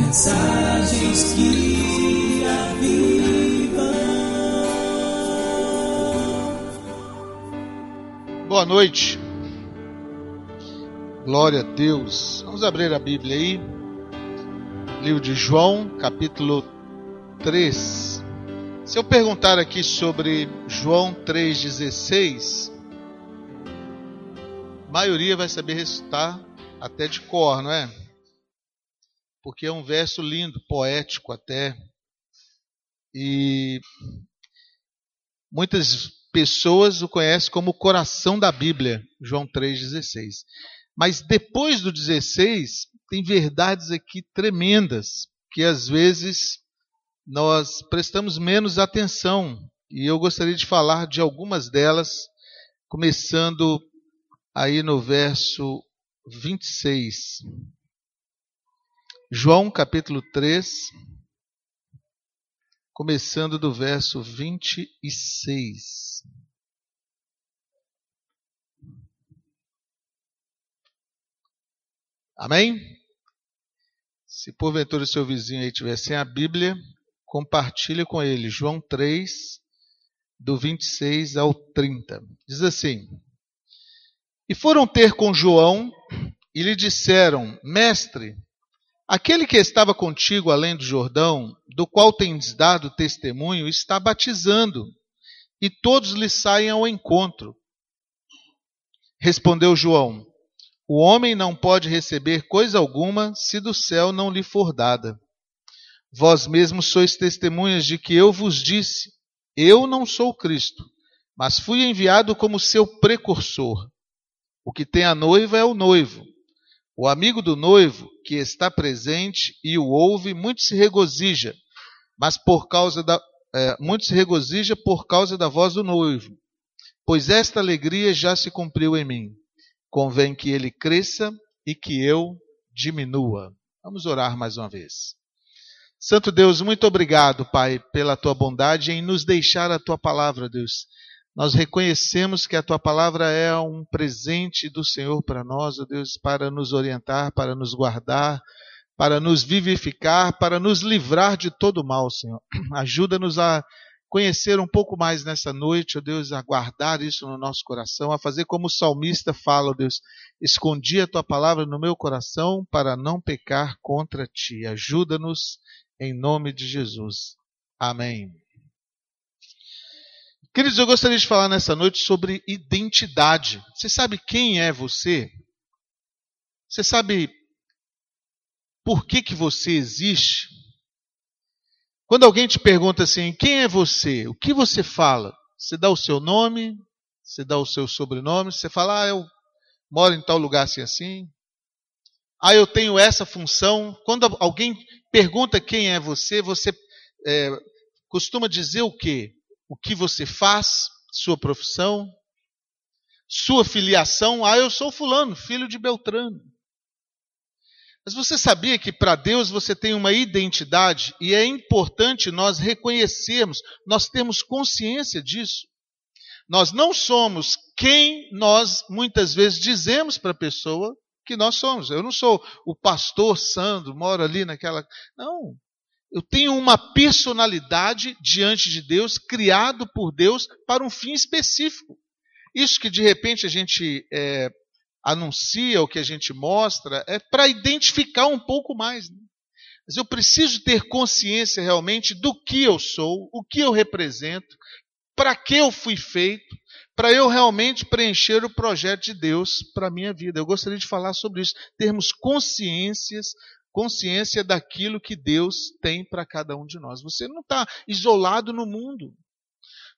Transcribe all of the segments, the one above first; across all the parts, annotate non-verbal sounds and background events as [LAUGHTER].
Mensagens que avivam. Boa noite. Glória a Deus. Vamos abrir a Bíblia aí. Livro de João, capítulo 3. Se eu perguntar aqui sobre João 3,16, a maioria vai saber recitar até de cor, não é? Porque é um verso lindo, poético até. E muitas pessoas o conhecem como o coração da Bíblia, João 3,16. Mas depois do 16, tem verdades aqui tremendas, que às vezes nós prestamos menos atenção. E eu gostaria de falar de algumas delas, começando aí no verso 26. João capítulo 3, começando do verso 26. Amém? Se porventura seu vizinho aí tiver sem a Bíblia, compartilhe com ele. João 3, do 26 ao 30. Diz assim: E foram ter com João e lhe disseram: Mestre, aquele que estava contigo além do Jordão, do qual tens dado testemunho, está batizando, e todos lhe saem ao encontro. Respondeu João: o homem não pode receber coisa alguma se do céu não lhe for dada. Vós mesmos sois testemunhas de que eu vos disse: Eu não sou Cristo, mas fui enviado como seu precursor. O que tem a noiva é o noivo. O amigo do noivo, que está presente e o ouve, muito se regozija, mas por causa da é, muito se regozija por causa da voz do noivo, pois esta alegria já se cumpriu em mim convém que ele cresça e que eu diminua. Vamos orar mais uma vez. Santo Deus, muito obrigado, Pai, pela tua bondade em nos deixar a tua palavra, Deus. Nós reconhecemos que a tua palavra é um presente do Senhor para nós, ó Deus, para nos orientar, para nos guardar, para nos vivificar, para nos livrar de todo mal, Senhor. [CLEARS THROAT] Ajuda-nos a conhecer um pouco mais nessa noite, ó Deus, a guardar isso no nosso coração, a fazer como o salmista fala, ó Deus, escondi a tua palavra no meu coração para não pecar contra ti. Ajuda-nos em nome de Jesus. Amém. Queridos, eu gostaria de falar nessa noite sobre identidade. Você sabe quem é você? Você sabe por que, que você existe? Quando alguém te pergunta assim, quem é você? O que você fala? Você dá o seu nome, você dá o seu sobrenome, você fala, ah, eu moro em tal lugar assim assim. Ah, eu tenho essa função. Quando alguém pergunta quem é você, você é, costuma dizer o quê? O que você faz, sua profissão, sua filiação. Ah, eu sou fulano, filho de Beltrano. Mas você sabia que para Deus você tem uma identidade e é importante nós reconhecermos, nós temos consciência disso. Nós não somos quem nós muitas vezes dizemos para a pessoa que nós somos. Eu não sou o pastor Sandro, moro ali naquela. Não. Eu tenho uma personalidade diante de Deus, criado por Deus para um fim específico. Isso que de repente a gente é, anuncia, o que a gente mostra, é para identificar um pouco mais. Né? Mas eu preciso ter consciência realmente do que eu sou, o que eu represento, para que eu fui feito, para eu realmente preencher o projeto de Deus para a minha vida. Eu gostaria de falar sobre isso, termos consciências, consciência daquilo que Deus tem para cada um de nós. Você não está isolado no mundo.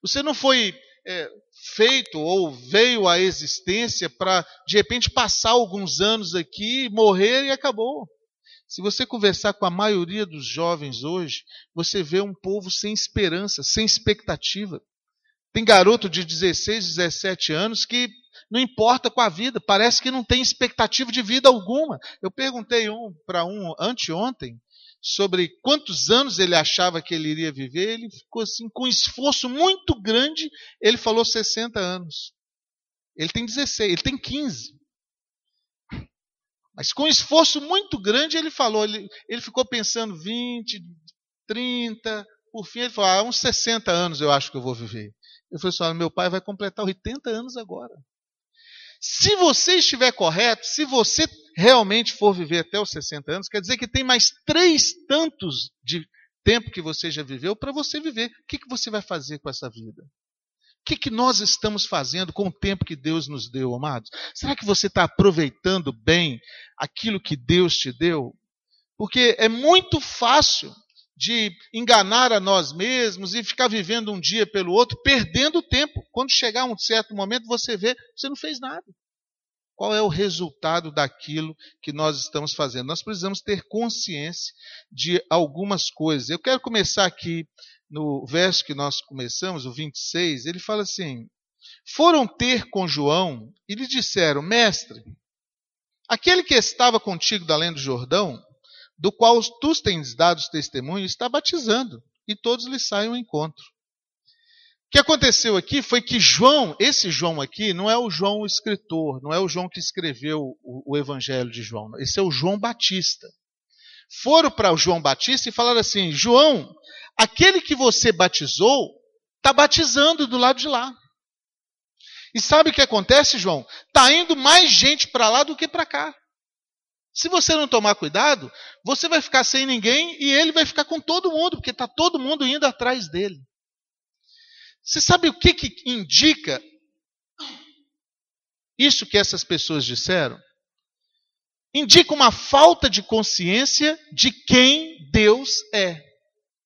Você não foi é, feito ou veio à existência para, de repente, passar alguns anos aqui, morrer e acabou. Se você conversar com a maioria dos jovens hoje, você vê um povo sem esperança, sem expectativa. Tem garoto de 16, 17 anos que não importa com a vida, parece que não tem expectativa de vida alguma. Eu perguntei um para um anteontem, sobre quantos anos ele achava que ele iria viver, ele ficou assim, com um esforço muito grande, ele falou 60 anos. Ele tem 16, ele tem 15. Mas com esforço muito grande ele falou, ele, ele ficou pensando 20, 30, por fim ele falou, ah, uns 60 anos eu acho que eu vou viver. Eu falei assim, meu pai vai completar 80 anos agora. Se você estiver correto, se você realmente for viver até os 60 anos, quer dizer que tem mais três tantos de tempo que você já viveu para você viver. O que, que você vai fazer com essa vida? O que, que nós estamos fazendo com o tempo que Deus nos deu, amados? Será que você está aproveitando bem aquilo que Deus te deu? Porque é muito fácil de enganar a nós mesmos e ficar vivendo um dia pelo outro, perdendo tempo. Quando chegar um certo momento, você vê, você não fez nada. Qual é o resultado daquilo que nós estamos fazendo? Nós precisamos ter consciência de algumas coisas. Eu quero começar aqui no verso que nós começamos, o 26, ele fala assim: Foram ter com João e lhe disseram: Mestre, aquele que estava contigo da além do Jordão, do qual tu tens dado testemunho, está batizando, e todos lhe saem ao encontro. O que aconteceu aqui foi que João, esse João aqui, não é o João o escritor, não é o João que escreveu o, o Evangelho de João, esse é o João Batista. Foram para o João Batista e falaram assim: João, aquele que você batizou está batizando do lado de lá. E sabe o que acontece, João? Está indo mais gente para lá do que para cá. Se você não tomar cuidado, você vai ficar sem ninguém e ele vai ficar com todo mundo, porque está todo mundo indo atrás dele. Você sabe o que, que indica isso que essas pessoas disseram? Indica uma falta de consciência de quem Deus é.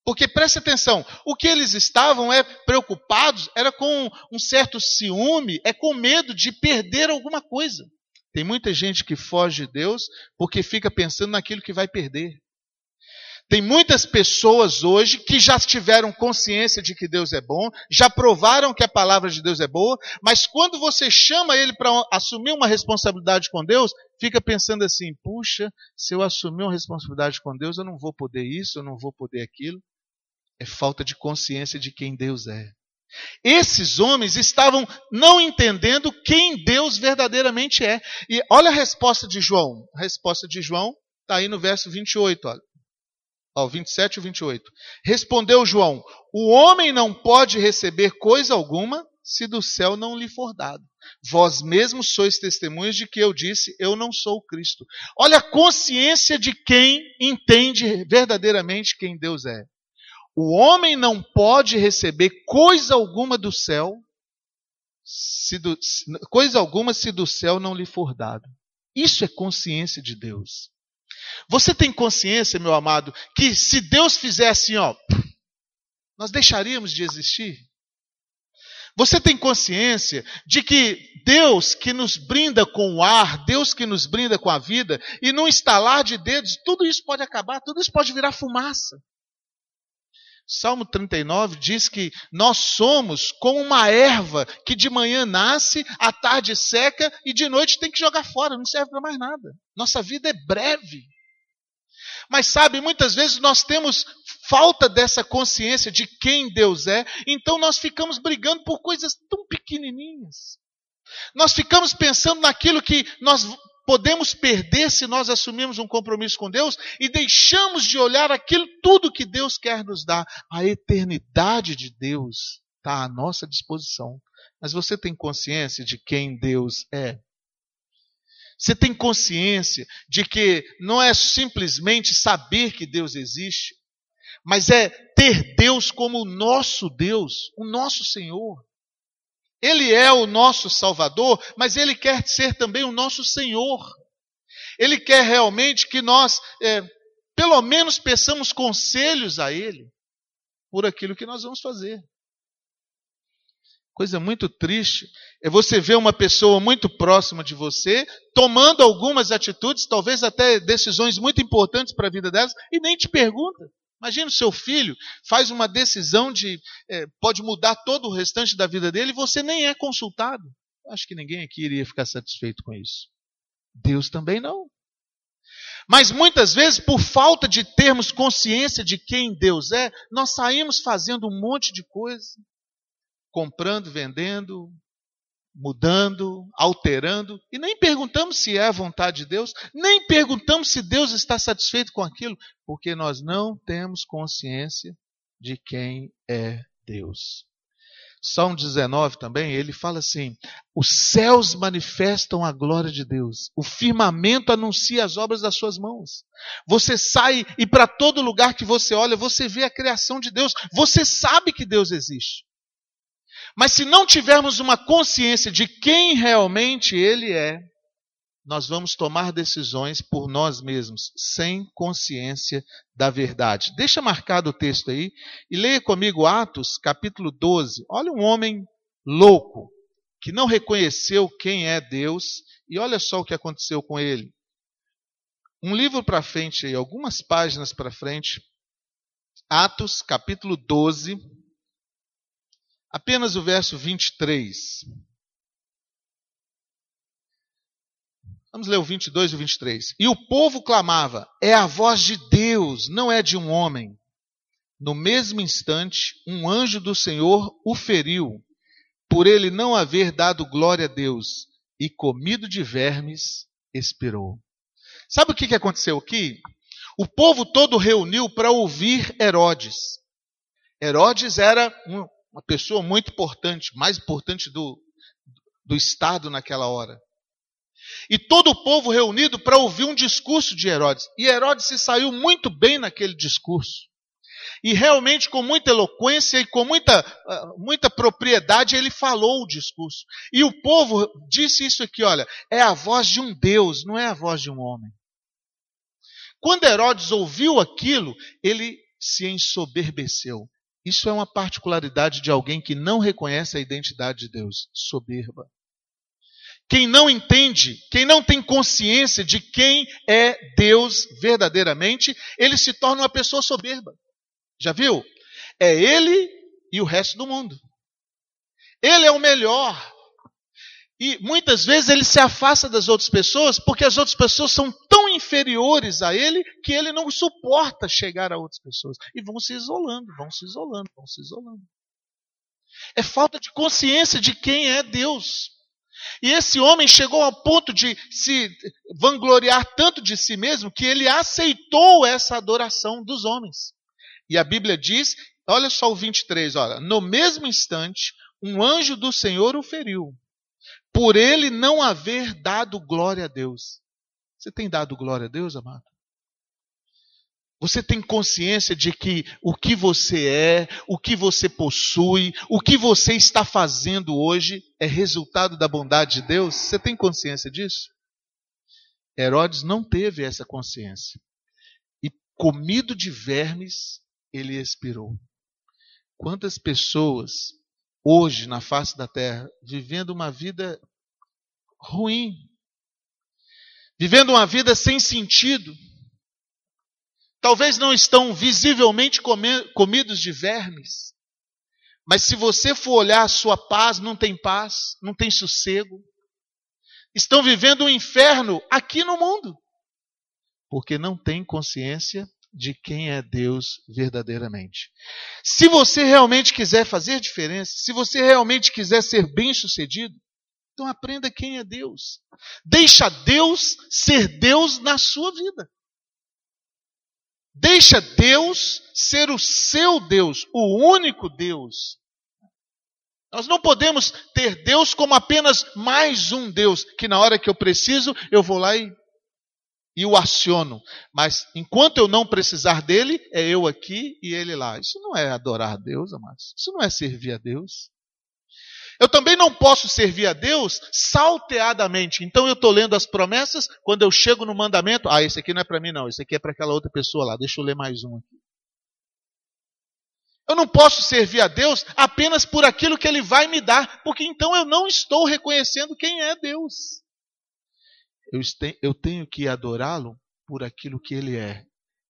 Porque preste atenção, o que eles estavam é preocupados era com um certo ciúme, é com medo de perder alguma coisa. Tem muita gente que foge de Deus porque fica pensando naquilo que vai perder. Tem muitas pessoas hoje que já tiveram consciência de que Deus é bom, já provaram que a palavra de Deus é boa, mas quando você chama ele para assumir uma responsabilidade com Deus, fica pensando assim: puxa, se eu assumir uma responsabilidade com Deus, eu não vou poder isso, eu não vou poder aquilo é falta de consciência de quem Deus é. Esses homens estavam não entendendo quem Deus verdadeiramente é. E olha a resposta de João. A resposta de João está aí no verso 28, olha. Ó, 27 e 28. Respondeu João: O homem não pode receber coisa alguma se do céu não lhe for dado. Vós mesmos sois testemunhas de que eu disse: Eu não sou o Cristo. Olha a consciência de quem entende verdadeiramente quem Deus é. O homem não pode receber coisa alguma do céu, se do, coisa alguma se do céu não lhe for dado. Isso é consciência de Deus. Você tem consciência, meu amado, que se Deus fizesse assim, ó, nós deixaríamos de existir? Você tem consciência de que Deus que nos brinda com o ar, Deus que nos brinda com a vida, e num estalar de dedos, tudo isso pode acabar, tudo isso pode virar fumaça. Salmo 39 diz que nós somos como uma erva que de manhã nasce, à tarde seca e de noite tem que jogar fora, não serve para mais nada. Nossa vida é breve. Mas sabe, muitas vezes nós temos falta dessa consciência de quem Deus é, então nós ficamos brigando por coisas tão pequenininhas. Nós ficamos pensando naquilo que nós podemos perder se nós assumirmos um compromisso com Deus e deixamos de olhar aquilo tudo que Deus quer nos dar. A eternidade de Deus está à nossa disposição. Mas você tem consciência de quem Deus é? Você tem consciência de que não é simplesmente saber que Deus existe, mas é ter Deus como o nosso Deus, o nosso Senhor. Ele é o nosso Salvador, mas Ele quer ser também o nosso Senhor. Ele quer realmente que nós, é, pelo menos, peçamos conselhos a Ele por aquilo que nós vamos fazer. Coisa muito triste é você ver uma pessoa muito próxima de você tomando algumas atitudes, talvez até decisões muito importantes para a vida delas, e nem te pergunta. Imagina o seu filho faz uma decisão de é, pode mudar todo o restante da vida dele e você nem é consultado. Acho que ninguém aqui iria ficar satisfeito com isso. Deus também não. Mas muitas vezes, por falta de termos consciência de quem Deus é, nós saímos fazendo um monte de coisa, comprando, vendendo, mudando, alterando, e nem perguntamos se é a vontade de Deus, nem perguntamos se Deus está satisfeito com aquilo, porque nós não temos consciência de quem é Deus. Salmo 19 também, ele fala assim: os céus manifestam a glória de Deus, o firmamento anuncia as obras das suas mãos. Você sai e para todo lugar que você olha, você vê a criação de Deus, você sabe que Deus existe. Mas se não tivermos uma consciência de quem realmente Ele é, nós vamos tomar decisões por nós mesmos, sem consciência da verdade. Deixa marcado o texto aí e leia comigo Atos, capítulo 12. Olha um homem louco, que não reconheceu quem é Deus, e olha só o que aconteceu com ele. Um livro para frente, algumas páginas para frente, Atos, capítulo 12, Apenas o verso 23. Vamos ler o 22 e o 23. E o povo clamava: É a voz de Deus, não é de um homem. No mesmo instante, um anjo do Senhor o feriu, por ele não haver dado glória a Deus, e comido de vermes, expirou. Sabe o que aconteceu aqui? O povo todo reuniu para ouvir Herodes. Herodes era um, uma pessoa muito importante, mais importante do, do Estado naquela hora. E todo o povo reunido para ouvir um discurso de Herodes. E Herodes se saiu muito bem naquele discurso. E realmente, com muita eloquência e com muita, ah, muita propriedade, ele falou o discurso. E o povo disse isso aqui: olha, é a voz de um Deus, não é a voz de um homem. Quando Herodes ouviu aquilo, ele se ensoberbeceu. Isso é uma particularidade de alguém que não reconhece a identidade de Deus, soberba. Quem não entende, quem não tem consciência de quem é Deus verdadeiramente, ele se torna uma pessoa soberba. Já viu? É ele e o resto do mundo. Ele é o melhor. E muitas vezes ele se afasta das outras pessoas porque as outras pessoas são tão inferiores a ele que ele não suporta chegar a outras pessoas. E vão se isolando, vão se isolando, vão se isolando. É falta de consciência de quem é Deus. E esse homem chegou ao ponto de se vangloriar tanto de si mesmo que ele aceitou essa adoração dos homens. E a Bíblia diz, olha só o 23, olha, no mesmo instante, um anjo do Senhor o feriu por ele não haver dado glória a Deus. Você tem dado glória a Deus, amado? Você tem consciência de que o que você é, o que você possui, o que você está fazendo hoje é resultado da bondade de Deus? Você tem consciência disso? Herodes não teve essa consciência. E comido de vermes, ele expirou. Quantas pessoas hoje na face da terra, vivendo uma vida ruim, vivendo uma vida sem sentido. Talvez não estão visivelmente comidos de vermes, mas se você for olhar a sua paz, não tem paz, não tem sossego. Estão vivendo um inferno aqui no mundo, porque não tem consciência de quem é Deus verdadeiramente. Se você realmente quiser fazer diferença, se você realmente quiser ser bem-sucedido, então aprenda quem é Deus. Deixa Deus ser Deus na sua vida. Deixa Deus ser o seu Deus, o único Deus. Nós não podemos ter Deus como apenas mais um Deus, que na hora que eu preciso, eu vou lá e e o aciono. Mas enquanto eu não precisar dele, é eu aqui e ele lá. Isso não é adorar a Deus, amados. Isso não é servir a Deus. Eu também não posso servir a Deus salteadamente. Então eu estou lendo as promessas, quando eu chego no mandamento, ah, esse aqui não é para mim, não, esse aqui é para aquela outra pessoa lá. Deixa eu ler mais um aqui. Eu não posso servir a Deus apenas por aquilo que Ele vai me dar, porque então eu não estou reconhecendo quem é Deus eu tenho que adorá-lo por aquilo que ele é.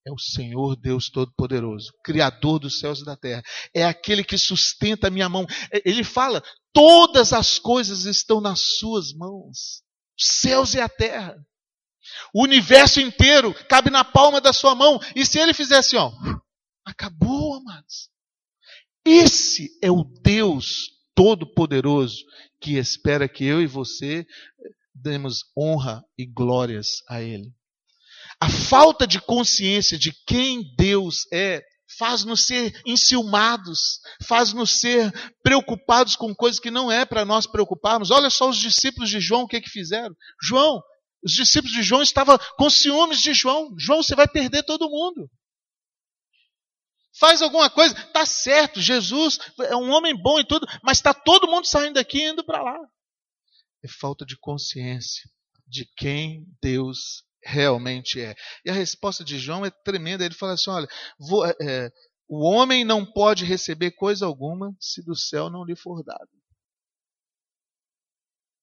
É o Senhor Deus Todo-Poderoso, Criador dos céus e da terra. É aquele que sustenta a minha mão. É, ele fala: todas as coisas estão nas suas mãos, os céus e a terra. O universo inteiro cabe na palma da sua mão. E se ele fizesse, ó, acabou, amados. Esse é o Deus Todo-Poderoso que espera que eu e você demos honra e glórias a Ele. A falta de consciência de quem Deus é faz-nos ser enciumados, faz-nos ser preocupados com coisas que não é para nós preocuparmos. Olha só os discípulos de João, o que, que fizeram? João, os discípulos de João estavam com ciúmes de João. João, você vai perder todo mundo. Faz alguma coisa, tá certo, Jesus é um homem bom e tudo, mas está todo mundo saindo daqui e indo para lá. É falta de consciência de quem Deus realmente é. E a resposta de João é tremenda. Ele fala assim: olha, vou, é, é, o homem não pode receber coisa alguma se do céu não lhe for dado.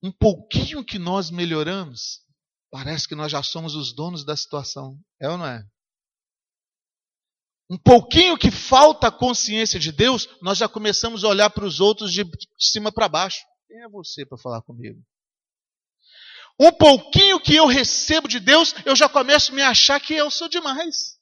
Um pouquinho que nós melhoramos, parece que nós já somos os donos da situação. É ou não é? Um pouquinho que falta a consciência de Deus, nós já começamos a olhar para os outros de cima para baixo. Quem é você para falar comigo? Um pouquinho que eu recebo de Deus, eu já começo a me achar que eu sou demais.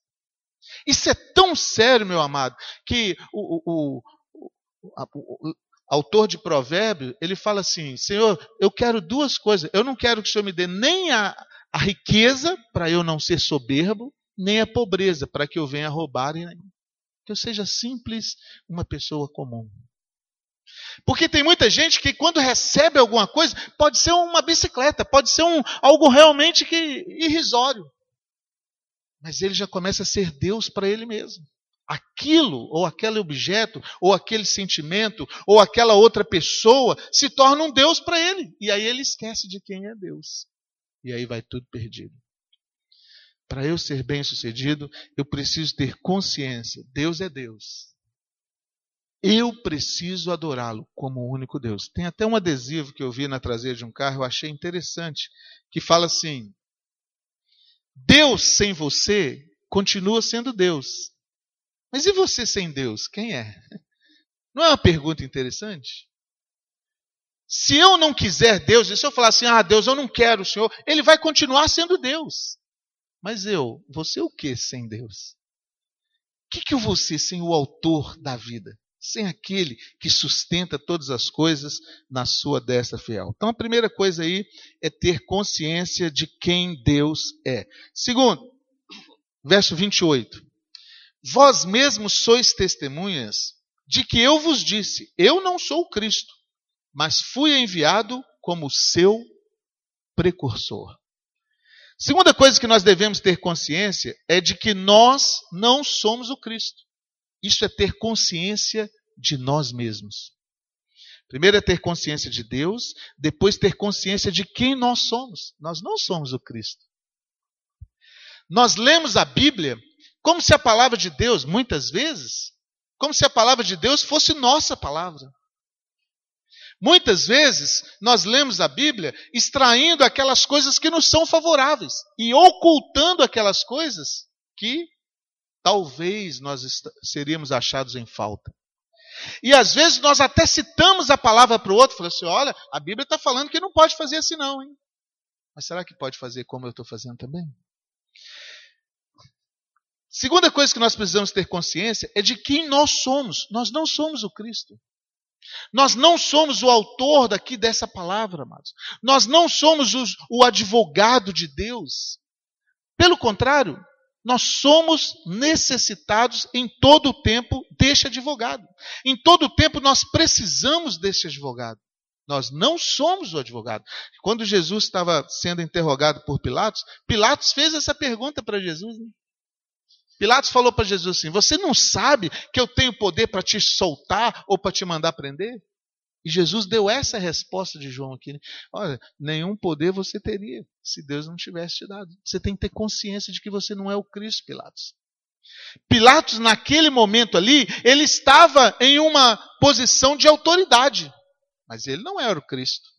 Isso é tão sério, meu amado, que o, o, o, a, o autor de provérbio, ele fala assim, Senhor, eu quero duas coisas. Eu não quero que o Senhor me dê nem a, a riqueza, para eu não ser soberbo, nem a pobreza, para que eu venha roubar que eu seja simples, uma pessoa comum. Porque tem muita gente que quando recebe alguma coisa, pode ser uma bicicleta, pode ser um, algo realmente que irrisório. Mas ele já começa a ser Deus para ele mesmo. Aquilo, ou aquele objeto, ou aquele sentimento, ou aquela outra pessoa se torna um Deus para ele. E aí ele esquece de quem é Deus. E aí vai tudo perdido. Para eu ser bem sucedido, eu preciso ter consciência: Deus é Deus. Eu preciso adorá-lo como o único Deus. Tem até um adesivo que eu vi na traseira de um carro, eu achei interessante, que fala assim: Deus sem você continua sendo Deus. Mas e você sem Deus? Quem é? [LAUGHS] Não é uma pergunta interessante? Se eu não quiser Deus, e se eu falar assim, ah, Deus, eu não quero o Senhor, ele vai continuar sendo Deus. Mas eu, você o que sem Deus? O que, que eu vou ser sem o autor da vida? Sem aquele que sustenta todas as coisas na sua destra fiel. Então a primeira coisa aí é ter consciência de quem Deus é. Segundo, verso 28. Vós mesmos sois testemunhas de que eu vos disse: Eu não sou o Cristo, mas fui enviado como seu precursor. Segunda coisa que nós devemos ter consciência é de que nós não somos o Cristo. Isso é ter consciência de nós mesmos. Primeiro é ter consciência de Deus, depois ter consciência de quem nós somos. Nós não somos o Cristo. Nós lemos a Bíblia como se a palavra de Deus, muitas vezes, como se a palavra de Deus fosse nossa palavra. Muitas vezes nós lemos a Bíblia extraindo aquelas coisas que nos são favoráveis e ocultando aquelas coisas que talvez nós seríamos achados em falta. E às vezes nós até citamos a palavra para o outro, falando assim: olha, a Bíblia está falando que não pode fazer assim, não, hein? Mas será que pode fazer como eu estou fazendo também? Segunda coisa que nós precisamos ter consciência é de quem nós somos. Nós não somos o Cristo. Nós não somos o autor daqui dessa palavra, amados. Nós não somos os, o advogado de Deus. Pelo contrário, nós somos necessitados em todo o tempo deste advogado. Em todo o tempo nós precisamos desse advogado. Nós não somos o advogado. Quando Jesus estava sendo interrogado por Pilatos, Pilatos fez essa pergunta para Jesus. Né? Pilatos falou para Jesus assim: Você não sabe que eu tenho poder para te soltar ou para te mandar prender? E Jesus deu essa resposta de João aqui. Né? Olha, nenhum poder você teria se Deus não tivesse te dado. Você tem que ter consciência de que você não é o Cristo, Pilatos. Pilatos, naquele momento ali, ele estava em uma posição de autoridade, mas ele não era o Cristo.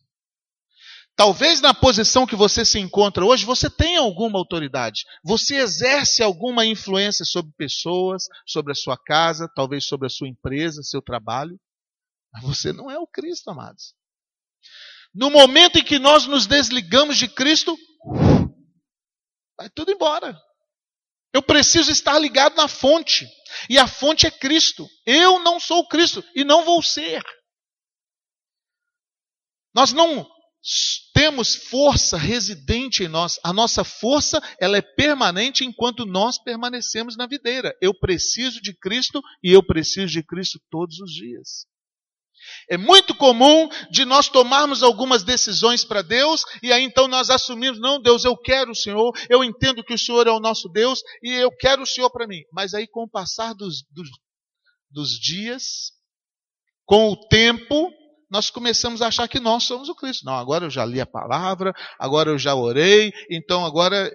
Talvez na posição que você se encontra hoje, você tenha alguma autoridade. Você exerce alguma influência sobre pessoas, sobre a sua casa, talvez sobre a sua empresa, seu trabalho. Você não é o Cristo, amados. No momento em que nós nos desligamos de Cristo, vai tudo embora. Eu preciso estar ligado na fonte. E a fonte é Cristo. Eu não sou Cristo e não vou ser. Nós não temos força residente em nós. A nossa força, ela é permanente enquanto nós permanecemos na videira. Eu preciso de Cristo e eu preciso de Cristo todos os dias. É muito comum de nós tomarmos algumas decisões para Deus e aí então nós assumimos, não, Deus, eu quero o Senhor, eu entendo que o Senhor é o nosso Deus e eu quero o Senhor para mim. Mas aí com o passar dos, dos, dos dias, com o tempo, nós começamos a achar que nós somos o Cristo. Não, agora eu já li a palavra, agora eu já orei, então agora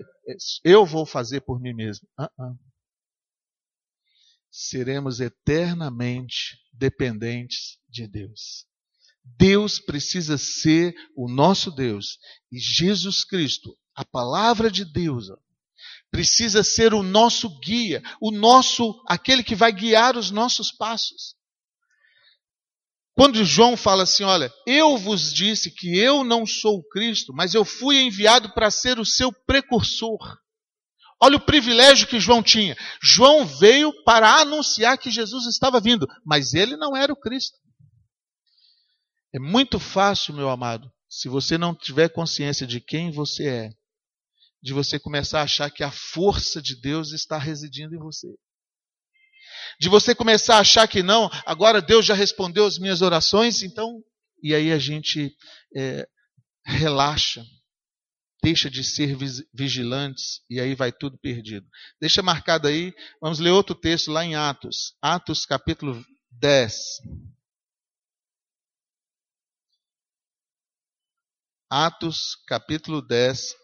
eu vou fazer por mim mesmo. Uh -uh. Seremos eternamente dependentes de Deus. Deus precisa ser o nosso Deus. E Jesus Cristo, a palavra de Deus, precisa ser o nosso guia, o nosso, aquele que vai guiar os nossos passos. Quando João fala assim, olha, eu vos disse que eu não sou o Cristo, mas eu fui enviado para ser o seu precursor. Olha o privilégio que João tinha. João veio para anunciar que Jesus estava vindo, mas ele não era o Cristo. É muito fácil, meu amado, se você não tiver consciência de quem você é, de você começar a achar que a força de Deus está residindo em você de você começar a achar que não, agora Deus já respondeu as minhas orações, então, e aí a gente é, relaxa, deixa de ser vigilantes e aí vai tudo perdido. Deixa marcado aí, vamos ler outro texto lá em Atos, Atos capítulo 10. Atos capítulo 10.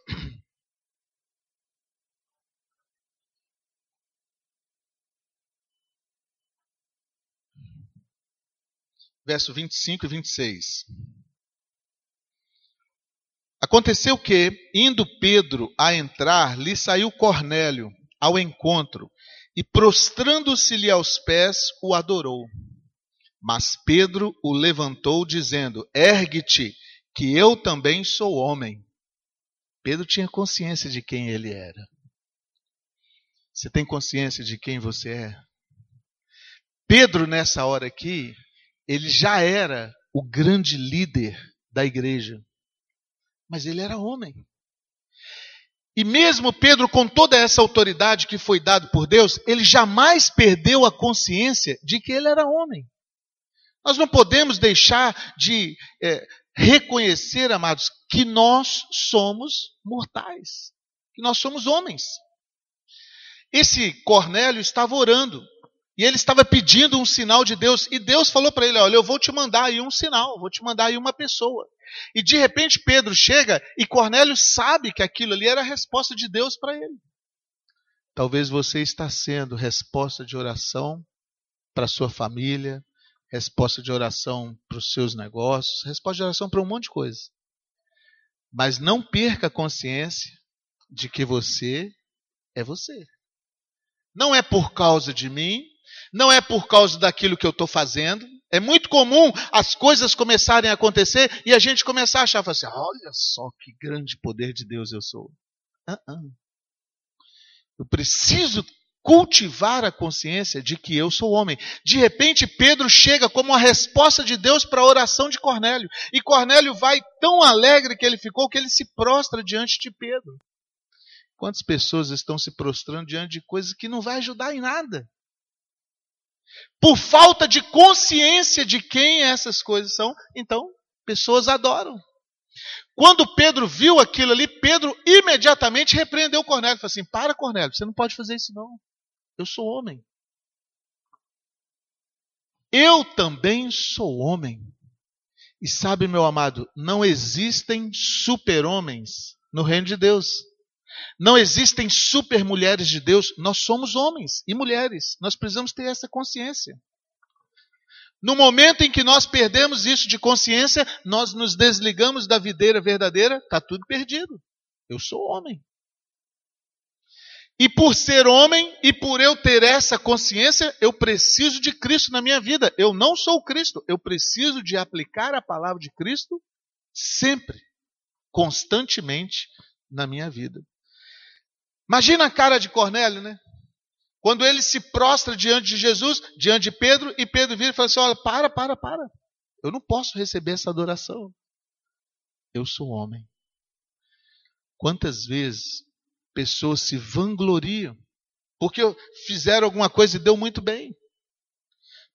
verso 25 e 26. Aconteceu que, indo Pedro a entrar, lhe saiu Cornélio ao encontro e, prostrando-se-lhe aos pés, o adorou. Mas Pedro o levantou, dizendo: Ergue-te, que eu também sou homem. Pedro tinha consciência de quem ele era. Você tem consciência de quem você é? Pedro, nessa hora aqui, ele já era o grande líder da igreja. Mas ele era homem. E mesmo Pedro, com toda essa autoridade que foi dado por Deus, ele jamais perdeu a consciência de que ele era homem. Nós não podemos deixar de é, reconhecer, amados, que nós somos mortais, que nós somos homens. Esse Cornélio estava orando. E ele estava pedindo um sinal de Deus. E Deus falou para ele: Olha, eu vou te mandar aí um sinal, vou te mandar aí uma pessoa. E de repente Pedro chega e Cornélio sabe que aquilo ali era a resposta de Deus para ele. Talvez você está sendo resposta de oração para sua família, resposta de oração para os seus negócios, resposta de oração para um monte de coisa. Mas não perca a consciência de que você é você. Não é por causa de mim, não é por causa daquilo que eu estou fazendo. É muito comum as coisas começarem a acontecer e a gente começar a achar assim: olha só que grande poder de Deus eu sou. Uh -uh. Eu preciso cultivar a consciência de que eu sou homem. De repente, Pedro chega como a resposta de Deus para a oração de Cornélio. E Cornélio vai tão alegre que ele ficou que ele se prostra diante de Pedro. Quantas pessoas estão se prostrando diante de coisas que não vai ajudar em nada? Por falta de consciência de quem essas coisas são, então pessoas adoram. Quando Pedro viu aquilo ali, Pedro imediatamente repreendeu Cornélio. Falou assim: Para, Cornélio, você não pode fazer isso, não. Eu sou homem. Eu também sou homem. E sabe, meu amado, não existem super-homens no reino de Deus. Não existem super mulheres de Deus, nós somos homens e mulheres. Nós precisamos ter essa consciência. No momento em que nós perdemos isso de consciência, nós nos desligamos da videira verdadeira, está tudo perdido. Eu sou homem. E por ser homem e por eu ter essa consciência, eu preciso de Cristo na minha vida. Eu não sou Cristo, eu preciso de aplicar a palavra de Cristo sempre, constantemente na minha vida. Imagina a cara de Cornélio, né? Quando ele se prostra diante de Jesus, diante de Pedro, e Pedro vira e fala assim: Olha, para, para, para. Eu não posso receber essa adoração. eu sou homem. Quantas vezes pessoas se vangloriam porque fizeram alguma coisa e deu muito bem.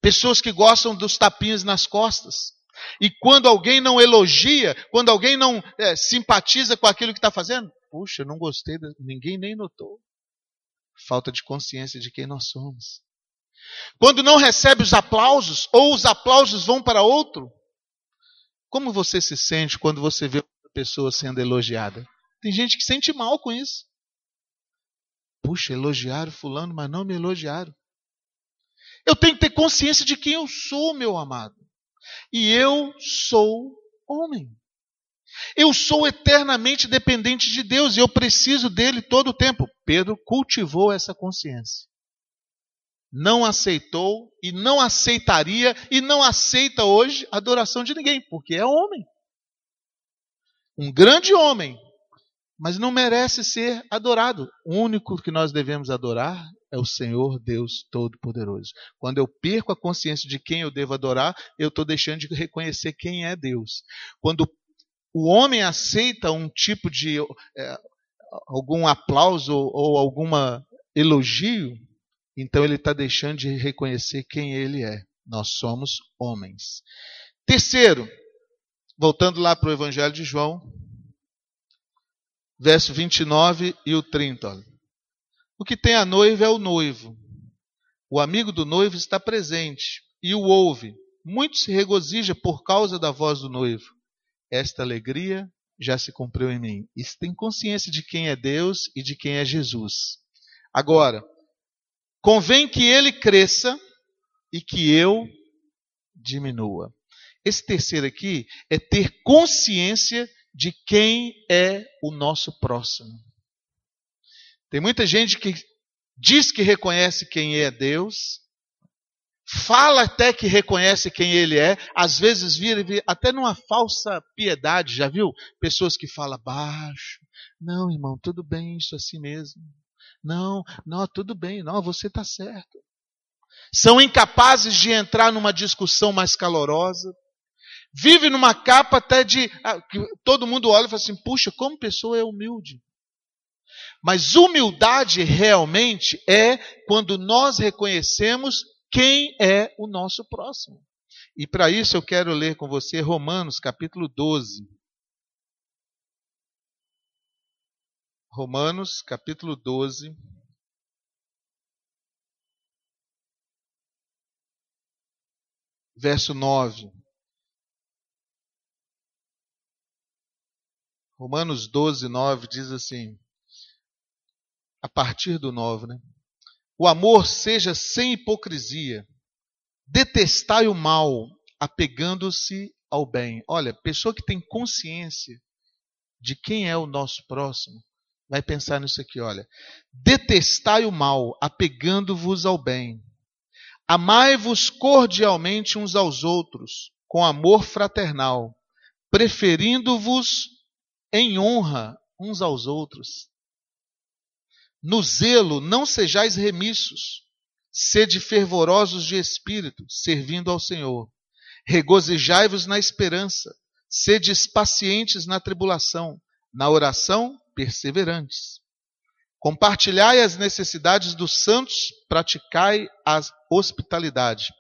Pessoas que gostam dos tapinhas nas costas. E quando alguém não elogia, quando alguém não é, simpatiza com aquilo que está fazendo, puxa, não gostei, ninguém nem notou. Falta de consciência de quem nós somos. Quando não recebe os aplausos, ou os aplausos vão para outro, como você se sente quando você vê outra pessoa sendo elogiada? Tem gente que sente mal com isso. Puxa, elogiaram fulano, mas não me elogiaram. Eu tenho que ter consciência de quem eu sou, meu amado. E eu sou homem. Eu sou eternamente dependente de Deus e eu preciso dele todo o tempo. Pedro cultivou essa consciência. Não aceitou e não aceitaria e não aceita hoje a adoração de ninguém, porque é homem. Um grande homem, mas não merece ser adorado. O único que nós devemos adorar é o Senhor Deus Todo-Poderoso. Quando eu perco a consciência de quem eu devo adorar, eu estou deixando de reconhecer quem é Deus. Quando o homem aceita um tipo de é, algum aplauso ou alguma elogio, então ele está deixando de reconhecer quem ele é. Nós somos homens. Terceiro, voltando lá para o Evangelho de João, verso 29 e o 30. Olha. O que tem a noiva é o noivo. O amigo do noivo está presente e o ouve. Muito se regozija por causa da voz do noivo. Esta alegria já se cumpriu em mim. Isso tem consciência de quem é Deus e de quem é Jesus. Agora, convém que ele cresça e que eu diminua. Esse terceiro aqui é ter consciência de quem é o nosso próximo. Tem muita gente que diz que reconhece quem é Deus, fala até que reconhece quem ele é, às vezes vira até numa falsa piedade, já viu? Pessoas que falam baixo. Não, irmão, tudo bem, isso assim mesmo. Não, não, tudo bem, não, você está certo. São incapazes de entrar numa discussão mais calorosa. Vive numa capa até de. Ah, todo mundo olha e fala assim: puxa, como pessoa é humilde. Mas humildade realmente é quando nós reconhecemos quem é o nosso próximo. E para isso eu quero ler com você Romanos capítulo 12. Romanos capítulo 12. Verso 9. Romanos 12, 9 diz assim, a partir do 9, né? O amor seja sem hipocrisia. Detestai o mal, apegando-se ao bem. Olha, pessoa que tem consciência de quem é o nosso próximo, vai pensar nisso aqui, olha. Detestai o mal, apegando-vos ao bem. Amai-vos cordialmente uns aos outros, com amor fraternal, preferindo-vos em honra uns aos outros. No zelo não sejais remissos, sede fervorosos de espírito, servindo ao Senhor. Regozijai-vos na esperança, sedes pacientes na tribulação, na oração perseverantes. Compartilhai as necessidades dos santos, praticai a hospitalidade.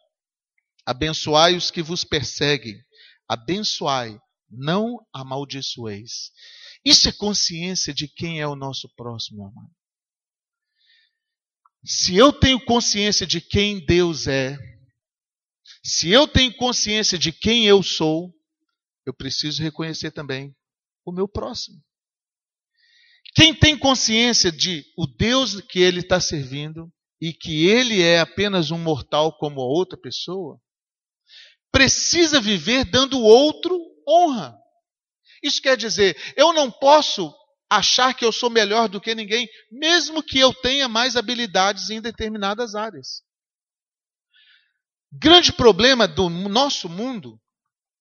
Abençoai os que vos perseguem, abençoai não amaldiçoeis. Isso é consciência de quem é o nosso próximo, amado. Se eu tenho consciência de quem Deus é, se eu tenho consciência de quem eu sou, eu preciso reconhecer também o meu próximo. Quem tem consciência de o Deus que ele está servindo e que ele é apenas um mortal como a outra pessoa, precisa viver dando outro honra. Isso quer dizer, eu não posso achar que eu sou melhor do que ninguém, mesmo que eu tenha mais habilidades em determinadas áreas. Grande problema do nosso mundo,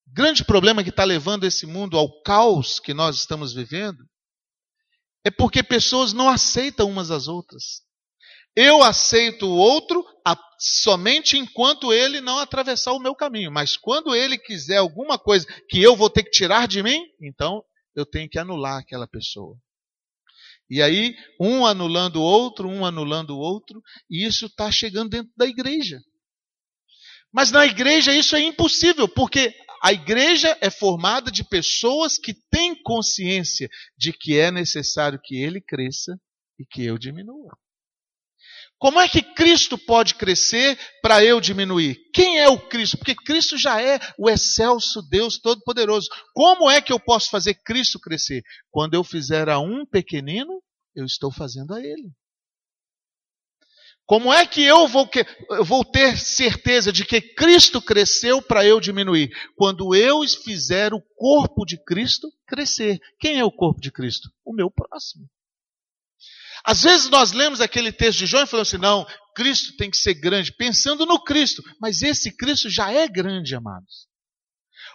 grande problema que está levando esse mundo ao caos que nós estamos vivendo, é porque pessoas não aceitam umas às outras. Eu aceito o outro somente enquanto ele não atravessar o meu caminho. Mas quando ele quiser alguma coisa que eu vou ter que tirar de mim, então eu tenho que anular aquela pessoa. E aí, um anulando o outro, um anulando o outro, e isso está chegando dentro da igreja. Mas na igreja isso é impossível, porque a igreja é formada de pessoas que têm consciência de que é necessário que ele cresça e que eu diminua. Como é que Cristo pode crescer para eu diminuir? Quem é o Cristo? Porque Cristo já é o excelso Deus Todo-Poderoso. Como é que eu posso fazer Cristo crescer? Quando eu fizer a um pequenino, eu estou fazendo a ele. Como é que eu vou, eu vou ter certeza de que Cristo cresceu para eu diminuir? Quando eu fizer o corpo de Cristo crescer. Quem é o corpo de Cristo? O meu próximo. Às vezes nós lemos aquele texto de João e falamos assim: não, Cristo tem que ser grande, pensando no Cristo. Mas esse Cristo já é grande, amados.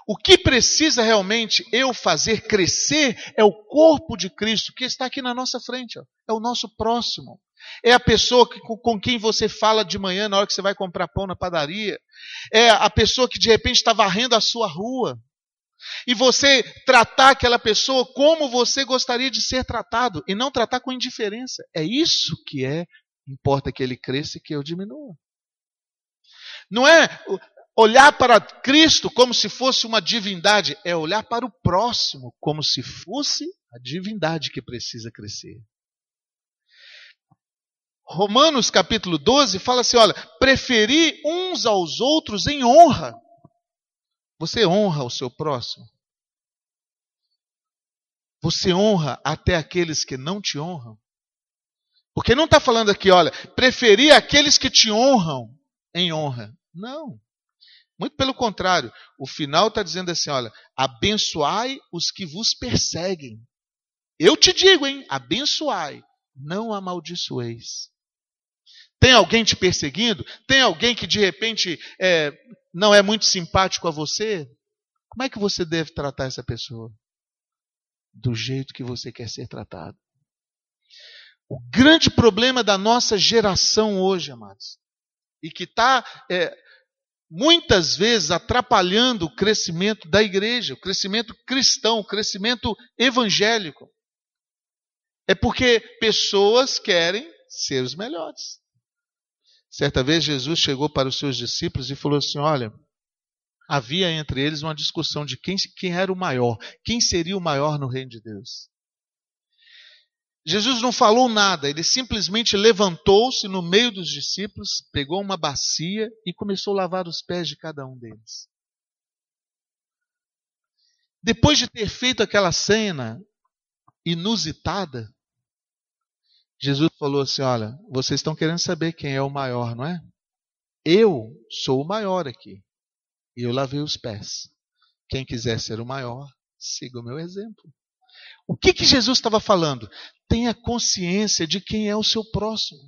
O que precisa realmente eu fazer crescer é o corpo de Cristo que está aqui na nossa frente, ó. é o nosso próximo. É a pessoa com quem você fala de manhã na hora que você vai comprar pão na padaria. É a pessoa que de repente está varrendo a sua rua. E você tratar aquela pessoa como você gostaria de ser tratado e não tratar com indiferença. É isso que é, importa que ele cresça e que eu diminua. Não é olhar para Cristo como se fosse uma divindade, é olhar para o próximo como se fosse a divindade que precisa crescer. Romanos capítulo 12 fala assim: olha, preferi uns aos outros em honra. Você honra o seu próximo? Você honra até aqueles que não te honram? Porque não está falando aqui, olha, preferi aqueles que te honram em honra. Não. Muito pelo contrário. O final está dizendo assim: olha, abençoai os que vos perseguem. Eu te digo, hein? Abençoai, não amaldiçoeis. Tem alguém te perseguindo? Tem alguém que de repente é, não é muito simpático a você? Como é que você deve tratar essa pessoa? Do jeito que você quer ser tratado. O grande problema da nossa geração hoje, amados, e que está é, muitas vezes atrapalhando o crescimento da igreja, o crescimento cristão, o crescimento evangélico, é porque pessoas querem ser os melhores. Certa vez Jesus chegou para os seus discípulos e falou assim: Olha, havia entre eles uma discussão de quem, quem era o maior, quem seria o maior no reino de Deus. Jesus não falou nada, ele simplesmente levantou-se no meio dos discípulos, pegou uma bacia e começou a lavar os pés de cada um deles. Depois de ter feito aquela cena inusitada, Jesus falou assim: Olha, vocês estão querendo saber quem é o maior, não é? Eu sou o maior aqui. E eu lavei os pés. Quem quiser ser o maior, siga o meu exemplo. O que, que Jesus estava falando? Tenha consciência de quem é o seu próximo.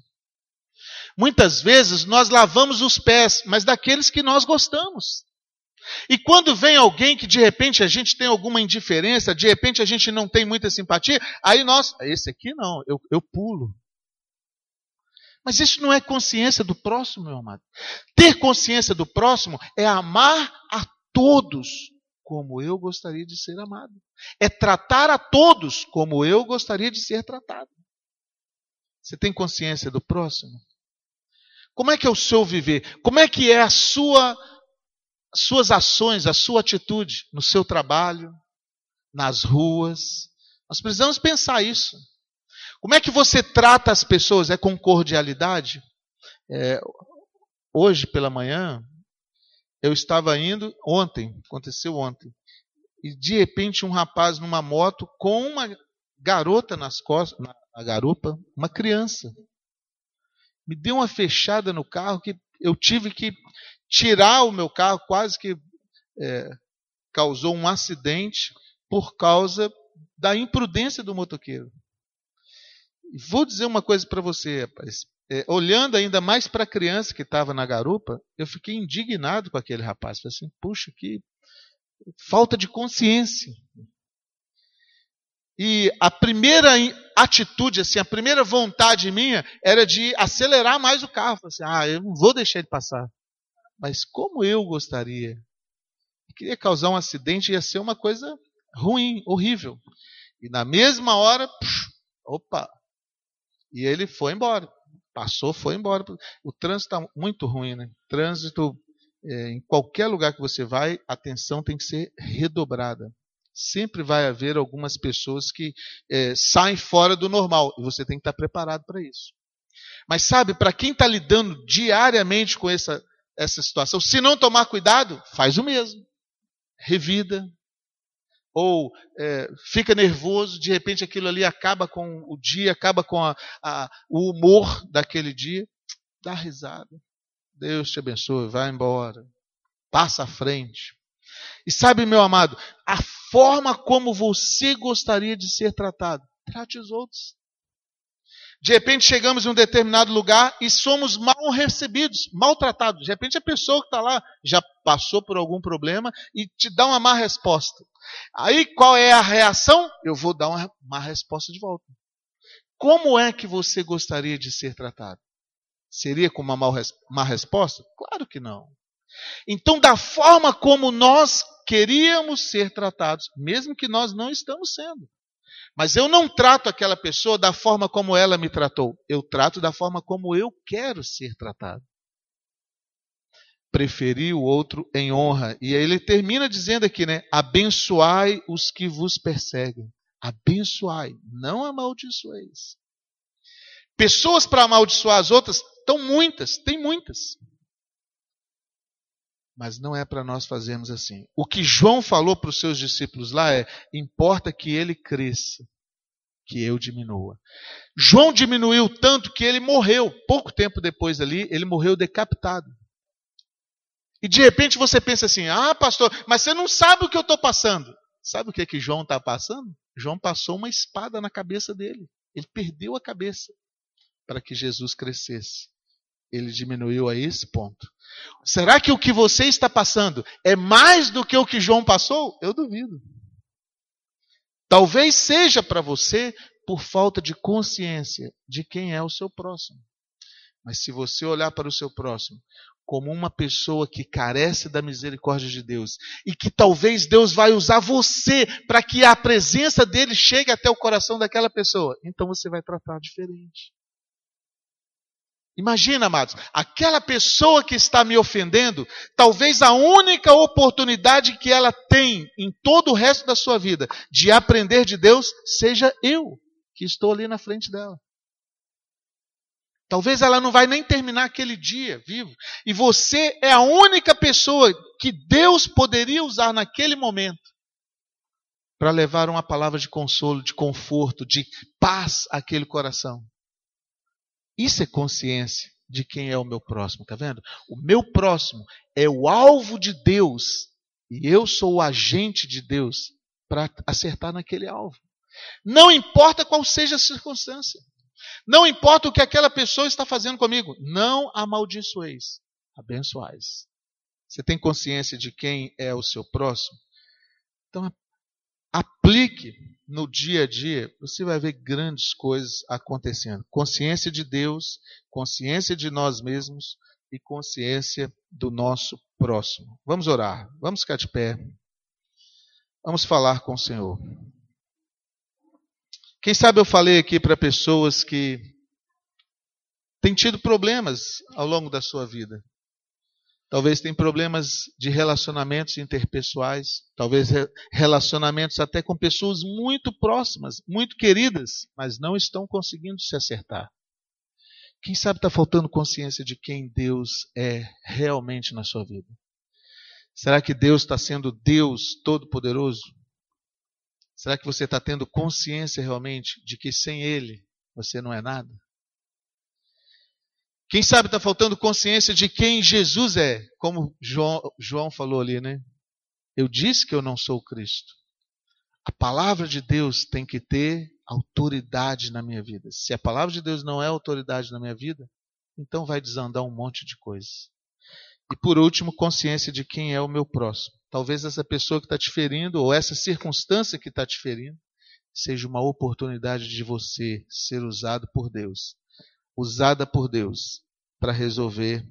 Muitas vezes nós lavamos os pés, mas daqueles que nós gostamos. E quando vem alguém que de repente a gente tem alguma indiferença, de repente a gente não tem muita simpatia, aí nós, esse aqui não, eu, eu pulo. Mas isso não é consciência do próximo, meu amado. Ter consciência do próximo é amar a todos como eu gostaria de ser amado. É tratar a todos como eu gostaria de ser tratado. Você tem consciência do próximo? Como é que é o seu viver? Como é que é a sua suas ações, a sua atitude no seu trabalho, nas ruas. Nós precisamos pensar isso. Como é que você trata as pessoas? É com cordialidade? É, hoje pela manhã, eu estava indo, ontem, aconteceu ontem, e de repente um rapaz numa moto com uma garota nas costas, na garupa, uma criança. Me deu uma fechada no carro que eu tive que tirar o meu carro, quase que é, causou um acidente por causa da imprudência do motoqueiro. Vou dizer uma coisa para você, rapaz. É, olhando ainda mais para a criança que estava na garupa, eu fiquei indignado com aquele rapaz. Falei assim, puxa, que falta de consciência. E a primeira atitude, assim, a primeira vontade minha era de acelerar mais o carro. Assim, ah, eu não vou deixar ele passar. Mas como eu gostaria. Eu queria causar um acidente, ia ser uma coisa ruim, horrível. E na mesma hora, opa! E ele foi embora. Passou, foi embora. O trânsito está muito ruim, né? Trânsito, é, em qualquer lugar que você vai, a atenção tem que ser redobrada sempre vai haver algumas pessoas que é, saem fora do normal e você tem que estar preparado para isso. Mas sabe, para quem está lidando diariamente com essa, essa situação, se não tomar cuidado, faz o mesmo. Revida. Ou é, fica nervoso, de repente aquilo ali acaba com o dia, acaba com a, a, o humor daquele dia. Dá risada. Deus te abençoe, vai embora. Passa à frente. E sabe, meu amado, a forma como você gostaria de ser tratado. Trate os outros. De repente chegamos em um determinado lugar e somos mal recebidos, maltratados. De repente a pessoa que está lá já passou por algum problema e te dá uma má resposta. Aí qual é a reação? Eu vou dar uma má resposta de volta. Como é que você gostaria de ser tratado? Seria com uma má resposta? Claro que não. Então, da forma como nós queríamos ser tratados, mesmo que nós não estamos sendo. Mas eu não trato aquela pessoa da forma como ela me tratou. Eu trato da forma como eu quero ser tratado. Preferi o outro em honra. E aí ele termina dizendo aqui, né? Abençoai os que vos perseguem. Abençoai, não amaldiçoeis. Pessoas para amaldiçoar as outras estão muitas, tem muitas. Mas não é para nós fazermos assim. O que João falou para os seus discípulos lá é: importa que ele cresça, que eu diminua. João diminuiu tanto que ele morreu. Pouco tempo depois ali, ele morreu decapitado. E de repente você pensa assim: ah, pastor, mas você não sabe o que eu estou passando. Sabe o que, é que João está passando? João passou uma espada na cabeça dele. Ele perdeu a cabeça para que Jesus crescesse ele diminuiu a esse ponto. Será que o que você está passando é mais do que o que João passou? Eu duvido. Talvez seja para você por falta de consciência de quem é o seu próximo. Mas se você olhar para o seu próximo como uma pessoa que carece da misericórdia de Deus e que talvez Deus vai usar você para que a presença dele chegue até o coração daquela pessoa, então você vai tratar diferente. Imagina, amados, aquela pessoa que está me ofendendo, talvez a única oportunidade que ela tem em todo o resto da sua vida de aprender de Deus seja eu, que estou ali na frente dela. Talvez ela não vai nem terminar aquele dia vivo. E você é a única pessoa que Deus poderia usar naquele momento para levar uma palavra de consolo, de conforto, de paz àquele coração. Isso é consciência de quem é o meu próximo, tá vendo? O meu próximo é o alvo de Deus e eu sou o agente de Deus para acertar naquele alvo. Não importa qual seja a circunstância. Não importa o que aquela pessoa está fazendo comigo. Não amaldiçoeis, abençoais. Você tem consciência de quem é o seu próximo? Então, aplique no dia a dia, você vai ver grandes coisas acontecendo. Consciência de Deus, consciência de nós mesmos e consciência do nosso próximo. Vamos orar, vamos ficar de pé. Vamos falar com o Senhor. Quem sabe eu falei aqui para pessoas que têm tido problemas ao longo da sua vida. Talvez tenha problemas de relacionamentos interpessoais, talvez relacionamentos até com pessoas muito próximas, muito queridas, mas não estão conseguindo se acertar. Quem sabe está faltando consciência de quem Deus é realmente na sua vida? Será que Deus está sendo Deus Todo-Poderoso? Será que você está tendo consciência realmente de que sem Ele você não é nada? Quem sabe está faltando consciência de quem Jesus é, como João, João falou ali, né? Eu disse que eu não sou Cristo. A palavra de Deus tem que ter autoridade na minha vida. Se a palavra de Deus não é autoridade na minha vida, então vai desandar um monte de coisas. E por último, consciência de quem é o meu próximo. Talvez essa pessoa que está te ferindo, ou essa circunstância que está te ferindo, seja uma oportunidade de você ser usado por Deus, usada por Deus para resolver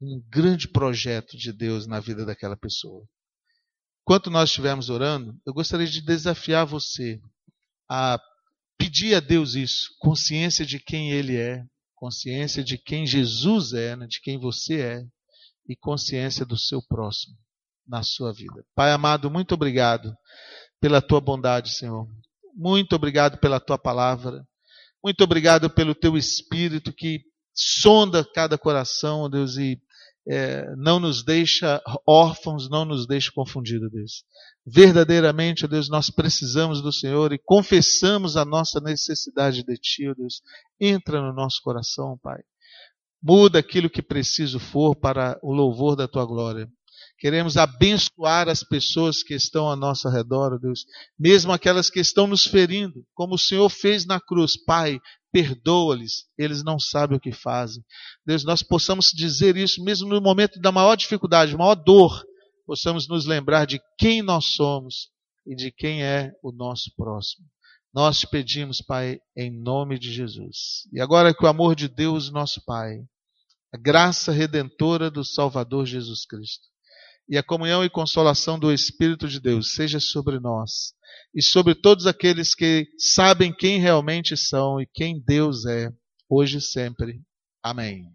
um grande projeto de Deus na vida daquela pessoa. Enquanto nós estivermos orando, eu gostaria de desafiar você a pedir a Deus isso, consciência de quem Ele é, consciência de quem Jesus é, né, de quem você é, e consciência do seu próximo na sua vida. Pai amado, muito obrigado pela tua bondade, Senhor. Muito obrigado pela tua palavra. Muito obrigado pelo teu espírito que sonda cada coração, Deus, e é, não nos deixa órfãos, não nos deixa confundidos, Deus. Verdadeiramente, Deus, nós precisamos do Senhor e confessamos a nossa necessidade de Ti, Deus. Entra no nosso coração, Pai. Muda aquilo que preciso for para o louvor da Tua glória. Queremos abençoar as pessoas que estão ao nosso redor, Deus, mesmo aquelas que estão nos ferindo, como o Senhor fez na cruz. Pai, perdoa-lhes, eles não sabem o que fazem. Deus, nós possamos dizer isso mesmo no momento da maior dificuldade, maior dor, possamos nos lembrar de quem nós somos e de quem é o nosso próximo. Nós te pedimos, Pai, em nome de Jesus. E agora que o amor de Deus, nosso Pai, a graça redentora do Salvador Jesus Cristo, e a comunhão e consolação do Espírito de Deus seja sobre nós e sobre todos aqueles que sabem quem realmente são e quem Deus é, hoje e sempre. Amém.